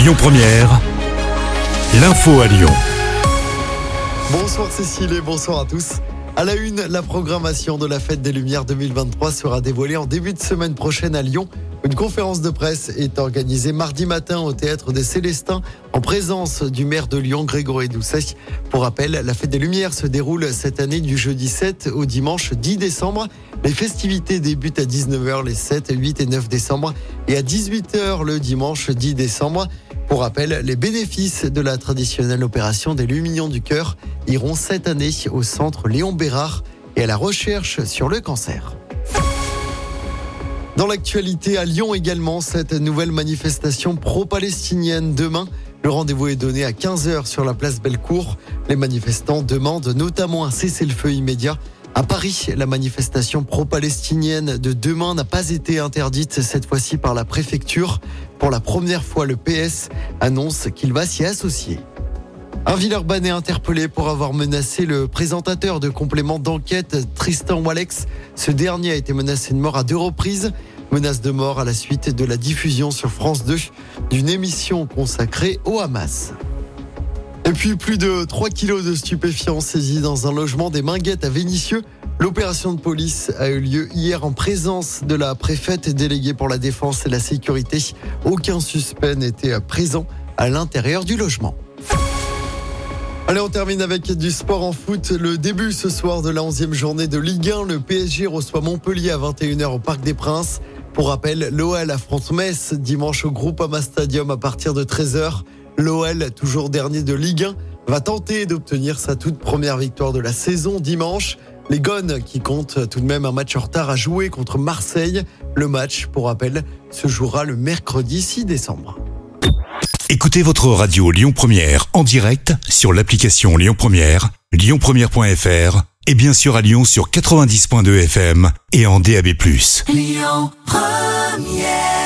Lyon Première, l'info à Lyon. Bonsoir Cécile et bonsoir à tous. À la une, la programmation de la Fête des Lumières 2023 sera dévoilée en début de semaine prochaine à Lyon. Une conférence de presse est organisée mardi matin au Théâtre des Célestins en présence du maire de Lyon, Grégory Doucet. Pour rappel, la Fête des Lumières se déroule cette année du jeudi 7 au dimanche 10 décembre. Les festivités débutent à 19h les 7, 8 et 9 décembre et à 18h le dimanche 10 décembre. Pour rappel, les bénéfices de la traditionnelle opération des Lumignons du Cœur iront cette année au centre Léon Bérard et à la recherche sur le cancer. Dans l'actualité, à Lyon également, cette nouvelle manifestation pro-palestinienne demain. Le rendez-vous est donné à 15h sur la place Bellecour. Les manifestants demandent notamment un cessez-le-feu immédiat. À Paris, la manifestation pro-palestinienne de demain n'a pas été interdite cette fois-ci par la préfecture. Pour la première fois, le PS annonce qu'il va s'y associer. Un Villeurbanne est interpellé pour avoir menacé le présentateur de complément d'enquête Tristan Walex. Ce dernier a été menacé de mort à deux reprises. Menace de mort à la suite de la diffusion sur France 2 d'une émission consacrée au Hamas. Et plus de 3 kilos de stupéfiants saisis dans un logement des Minguettes à Vénissieux. L'opération de police a eu lieu hier en présence de la préfète déléguée pour la défense et la sécurité. Aucun suspect n'était présent à l'intérieur du logement. Allez, on termine avec du sport en foot. Le début ce soir de la 11e journée de Ligue 1. Le PSG reçoit Montpellier à 21h au Parc des Princes. Pour rappel, l'OL affronte Metz dimanche au Groupama Stadium à partir de 13h. L'OL, toujours dernier de Ligue 1, va tenter d'obtenir sa toute première victoire de la saison dimanche. Les Gones qui comptent tout de même un match en retard à jouer contre Marseille. Le match, pour rappel, se jouera le mercredi 6 décembre. Écoutez votre radio Lyon Première en direct sur l'application Lyon Première, lyonpremière.fr et bien sûr à Lyon sur 90.2 FM et en DAB+. Lyon Première